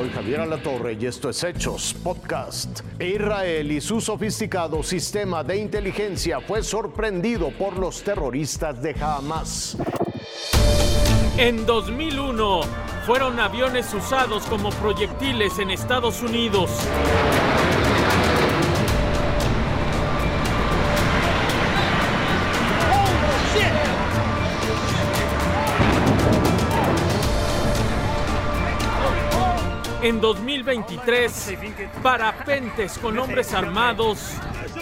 Soy Javier Alatorre y esto es Hechos Podcast. Israel y su sofisticado sistema de inteligencia fue sorprendido por los terroristas de Hamas. En 2001 fueron aviones usados como proyectiles en Estados Unidos. En 2023, parapentes con hombres armados,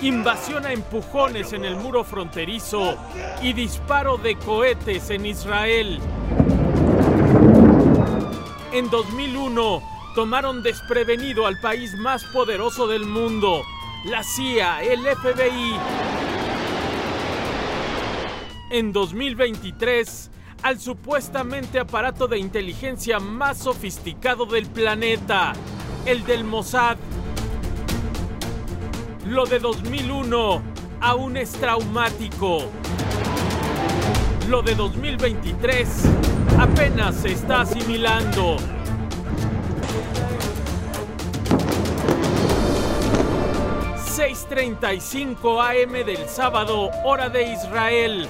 invasión a empujones en el muro fronterizo y disparo de cohetes en Israel. En 2001, tomaron desprevenido al país más poderoso del mundo, la CIA, el FBI. En 2023, al supuestamente aparato de inteligencia más sofisticado del planeta, el del Mossad. Lo de 2001 aún es traumático. Lo de 2023 apenas se está asimilando. ...6.35 AM del sábado, hora de Israel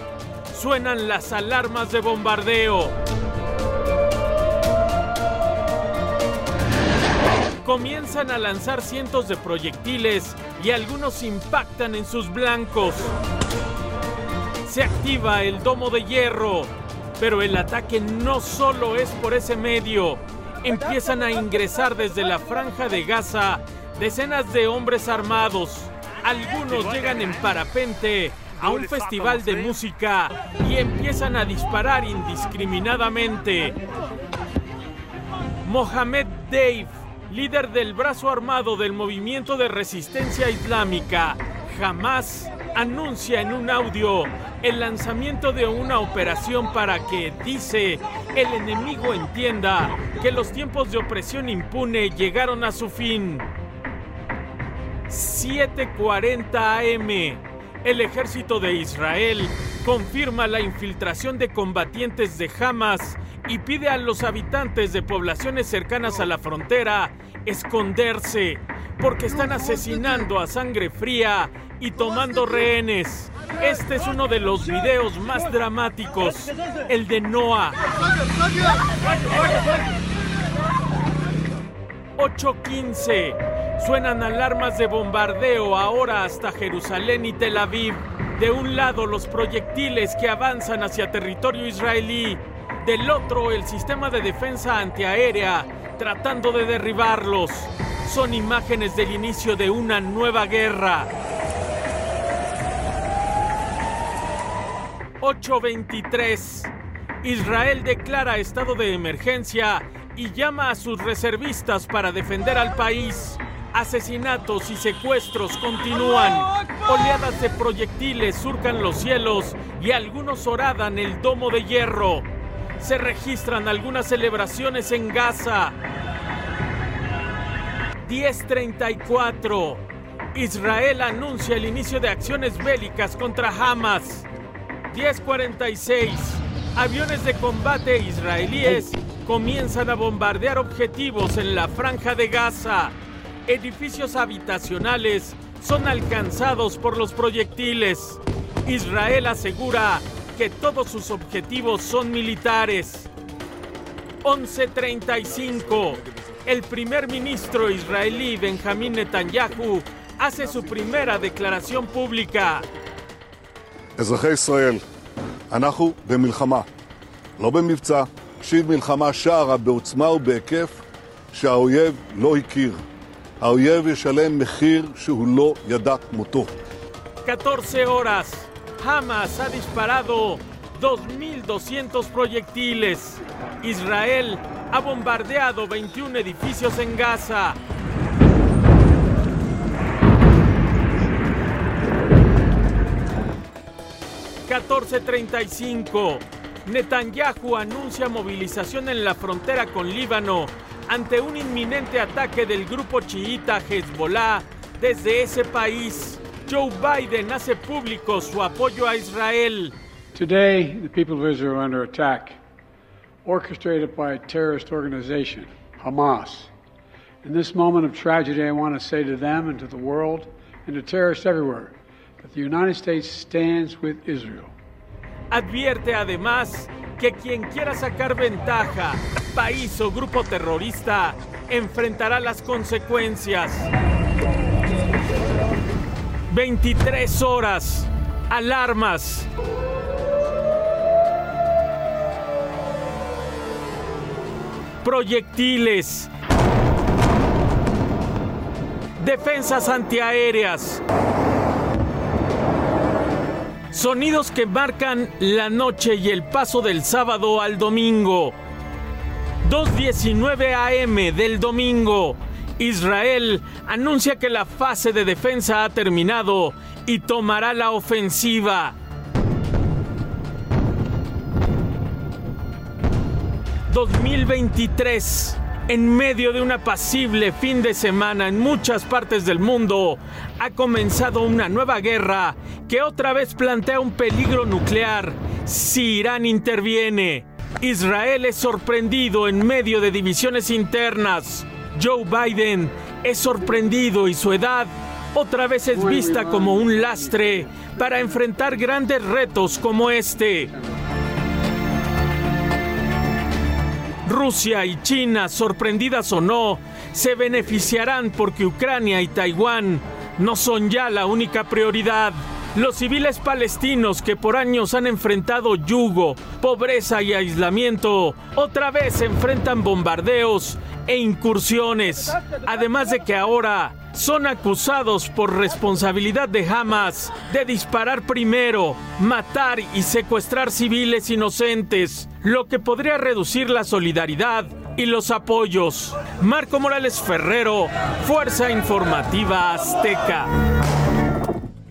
suenan las alarmas de bombardeo. Comienzan a lanzar cientos de proyectiles y algunos impactan en sus blancos. Se activa el domo de hierro, pero el ataque no solo es por ese medio. Empiezan a ingresar desde la franja de Gaza decenas de hombres armados. Algunos llegan en parapente a un festival de música y empiezan a disparar indiscriminadamente. Mohamed Dave, líder del brazo armado del movimiento de resistencia islámica, jamás anuncia en un audio el lanzamiento de una operación para que, dice, el enemigo entienda que los tiempos de opresión impune llegaron a su fin. 7.40 am el ejército de Israel confirma la infiltración de combatientes de Hamas y pide a los habitantes de poblaciones cercanas a la frontera esconderse porque están asesinando a sangre fría y tomando rehenes. Este es uno de los videos más dramáticos, el de Noah. 815 Suenan alarmas de bombardeo ahora hasta Jerusalén y Tel Aviv. De un lado los proyectiles que avanzan hacia territorio israelí, del otro el sistema de defensa antiaérea tratando de derribarlos. Son imágenes del inicio de una nueva guerra. 823. Israel declara estado de emergencia y llama a sus reservistas para defender al país. Asesinatos y secuestros continúan. Oleadas de proyectiles surcan los cielos y algunos horadan el domo de hierro. Se registran algunas celebraciones en Gaza. 1034. Israel anuncia el inicio de acciones bélicas contra Hamas. 1046. Aviones de combate israelíes comienzan a bombardear objetivos en la franja de Gaza edificios habitacionales son alcanzados por los proyectiles. Israel asegura que todos sus objetivos son militares. 11:35. El primer ministro israelí Benjamín Netanyahu hace su primera declaración pública. אזרחי ישראל, אנחנו במלחמה, לא במבצע, שהיא מלחמה שערה בעוצמה ובהיקף שהאויב לא הכיר. 14 horas. Hamas ha disparado 2.200 proyectiles. Israel ha bombardeado 21 edificios en Gaza. $14.35. Netanyahu anuncia movilización en la frontera con Líbano ante un inminente ataque del grupo chiita Hezbollah desde ese país. Joe Biden hace público su apoyo a Israel. Today, the people of Israel are under attack, orchestrated by a terrorist organization, Hamas, In this moment of tragedy, I want to say to them and to the world and to terrorists everywhere that the United States stands with Israel. Advierte además que quien quiera sacar ventaja, país o grupo terrorista, enfrentará las consecuencias. 23 horas. Alarmas. Proyectiles. Defensas antiaéreas. Sonidos que marcan la noche y el paso del sábado al domingo. 2.19 am del domingo. Israel anuncia que la fase de defensa ha terminado y tomará la ofensiva. 2023, en medio de un apacible fin de semana en muchas partes del mundo, ha comenzado una nueva guerra que otra vez plantea un peligro nuclear si Irán interviene. Israel es sorprendido en medio de divisiones internas. Joe Biden es sorprendido y su edad otra vez es vista como un lastre para enfrentar grandes retos como este. Rusia y China, sorprendidas o no, se beneficiarán porque Ucrania y Taiwán no son ya la única prioridad. Los civiles palestinos que por años han enfrentado yugo, pobreza y aislamiento, otra vez enfrentan bombardeos e incursiones, además de que ahora son acusados por responsabilidad de Hamas de disparar primero, matar y secuestrar civiles inocentes, lo que podría reducir la solidaridad y los apoyos. Marco Morales Ferrero, Fuerza Informativa Azteca.